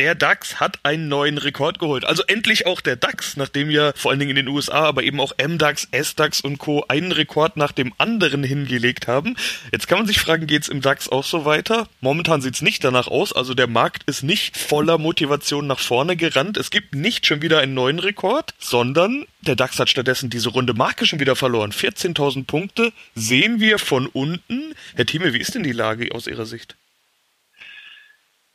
Der DAX hat einen neuen Rekord geholt. Also endlich auch der DAX, nachdem ja vor allen Dingen in den USA, aber eben auch MDAX, SDAX und Co. einen Rekord nach dem anderen hingelegt haben. Jetzt kann man sich fragen, geht's im DAX auch so weiter? Momentan sieht's nicht danach aus. Also der Markt ist nicht voller Motivation nach vorne gerannt. Es gibt nicht schon wieder einen neuen Rekord, sondern der DAX hat stattdessen diese runde Marke schon wieder verloren. 14.000 Punkte sehen wir von unten. Herr Thieme, wie ist denn die Lage aus Ihrer Sicht?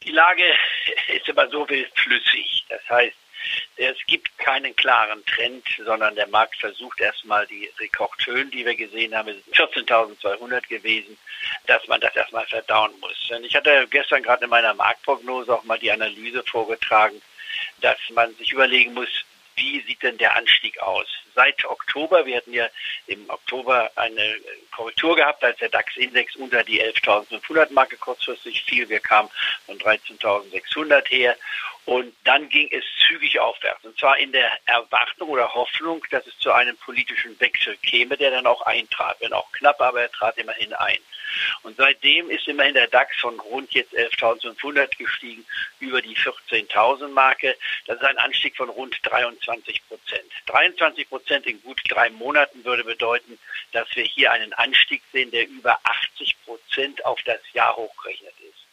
Die Lage ist immer so wild flüssig. Das heißt, es gibt keinen klaren Trend, sondern der Markt versucht erstmal die Rekordhöhen, die wir gesehen haben, 14.200 gewesen, dass man das erstmal verdauen muss. Denn ich hatte gestern gerade in meiner Marktprognose auch mal die Analyse vorgetragen, dass man sich überlegen muss, wie sieht denn der Anstieg aus? Seit Oktober, wir hatten ja im Oktober eine Korrektur gehabt, als der DAX-Index unter die 11.500 Marke kurzfristig fiel. Wir kamen von 13.600 her und dann ging es zügig aufwärts. Und zwar in der Erwartung oder Hoffnung, dass es zu einem politischen Wechsel käme, der dann auch eintrat. Wenn auch knapp, aber er trat immerhin ein. Und seitdem ist immerhin der DAX von rund jetzt 11.500 gestiegen über die 14.000 Marke. Das ist ein Anstieg von rund 23 Prozent. 23 Prozent in gut drei Monaten würde bedeuten, dass wir hier einen Anstieg sehen, der über 80 Prozent auf das Jahr hochgerechnet ist.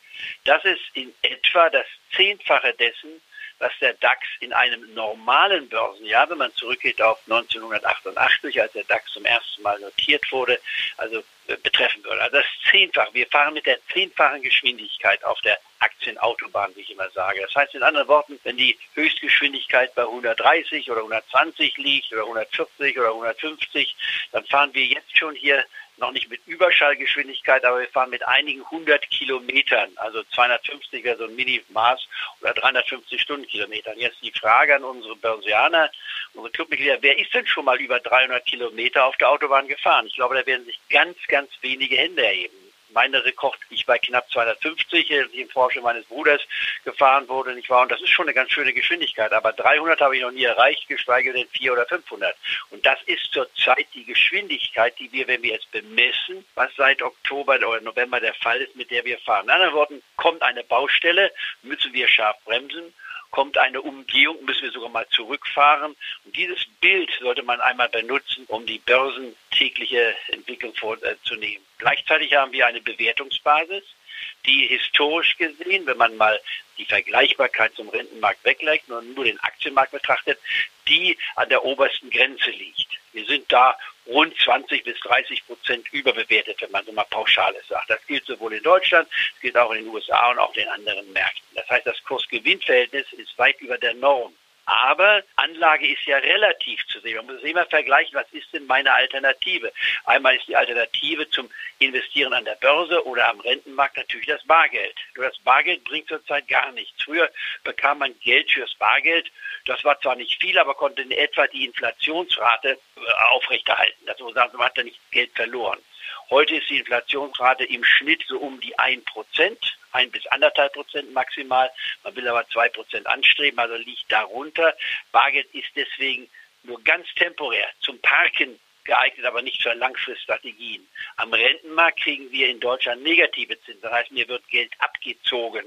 Das ist in etwa das Zehnfache dessen, was der DAX in einem normalen Börsenjahr, wenn man zurückgeht auf 1988, als der DAX zum ersten Mal notiert wurde, also äh, betreffen würde. Also das Zehnfache. Wir fahren mit der zehnfachen Geschwindigkeit auf der Aktienautobahn, wie ich immer sage. Das heißt in anderen Worten, wenn die Höchstgeschwindigkeit bei 130 oder 120 liegt oder 140 oder 150, dann fahren wir jetzt schon hier noch nicht mit Überschallgeschwindigkeit, aber wir fahren mit einigen hundert Kilometern, also 250 wäre so ein Minimaß oder 350 Stundenkilometern. Jetzt die Frage an unsere Börsianer, unsere Clubmitglieder, wer ist denn schon mal über 300 Kilometer auf der Autobahn gefahren? Ich glaube, da werden sich ganz, ganz wenige Hände erheben meine Rekord liegt bei knapp 250, die im Porsche meines Bruders gefahren wurde, nicht wahr? Und das ist schon eine ganz schöne Geschwindigkeit. Aber 300 habe ich noch nie erreicht, geschweige denn 400 oder 500. Und das ist zurzeit die Geschwindigkeit, die wir, wenn wir jetzt bemessen, was seit Oktober oder November der Fall ist, mit der wir fahren. In anderen Worten, kommt eine Baustelle, müssen wir scharf bremsen kommt eine Umgehung, müssen wir sogar mal zurückfahren. Und dieses Bild sollte man einmal benutzen, um die börsentägliche Entwicklung vorzunehmen. Gleichzeitig haben wir eine Bewertungsbasis, die historisch gesehen, wenn man mal die Vergleichbarkeit zum Rentenmarkt weglässt und nur den Aktienmarkt betrachtet, die an der obersten Grenze liegt. Wir sind da rund 20 bis 30 Prozent überbewertet, wenn man so mal pauschales sagt. Das gilt sowohl in Deutschland, das gilt auch in den USA und auch in anderen Märkten. Das heißt, das Kurs-Gewinn-Verhältnis ist weit über der Norm. Aber Anlage ist ja relativ zu sehen. Man muss immer vergleichen, was ist denn meine Alternative? Einmal ist die Alternative zum Investieren an der Börse oder am Rentenmarkt natürlich das Bargeld. Nur das Bargeld bringt zurzeit gar nichts. Früher bekam man Geld fürs Bargeld. Das war zwar nicht viel, aber konnte in etwa die Inflationsrate äh, aufrechterhalten. Sagen, man hat da nicht Geld verloren. Heute ist die Inflationsrate im Schnitt so um die 1 Prozent ein bis anderthalb Prozent maximal. Man will aber zwei Prozent anstreben, also liegt darunter. Bargeld ist deswegen nur ganz temporär zum Parken geeignet, aber nicht für Langfriststrategien. Am Rentenmarkt kriegen wir in Deutschland negative Zinsen. Das heißt, mir wird Geld abgezogen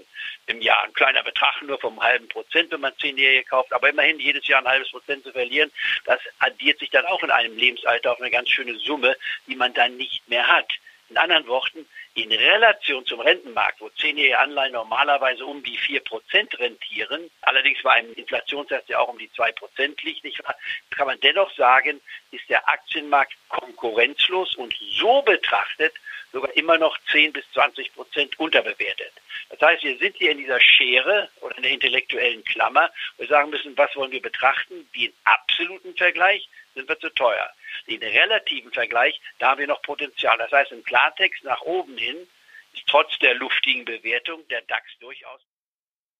im Jahr. Ein kleiner Betrag nur vom halben Prozent, wenn man zehnjährige kauft. Aber immerhin jedes Jahr ein halbes Prozent zu verlieren, das addiert sich dann auch in einem Lebensalter auf eine ganz schöne Summe, die man dann nicht mehr hat. In anderen Worten, in Relation zum Rentenmarkt, wo zehnjährige Anleihen normalerweise um die vier Prozent rentieren, allerdings bei einem Inflationssatz, der auch um die zwei Prozent liegt, nicht wahr, kann man dennoch sagen, ist der Aktienmarkt konkurrenzlos und so betrachtet sogar immer noch 10 bis 20 Prozent unterbewertet. Das heißt, wir sind hier in dieser Schere oder in der intellektuellen Klammer. Wir sagen müssen, was wollen wir betrachten? Den absoluten Vergleich sind wir zu teuer. Den relativen Vergleich, da haben wir noch Potenzial. Das heißt, im Klartext nach oben hin ist trotz der luftigen Bewertung der DAX durchaus.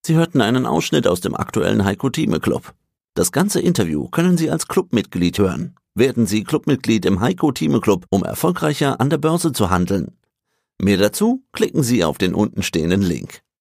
Sie hörten einen Ausschnitt aus dem aktuellen Heiko Thieme Club. Das ganze Interview können Sie als Clubmitglied hören. Werden Sie Clubmitglied im Heiko Thieme Club, um erfolgreicher an der Börse zu handeln. Mehr dazu klicken Sie auf den untenstehenden Link.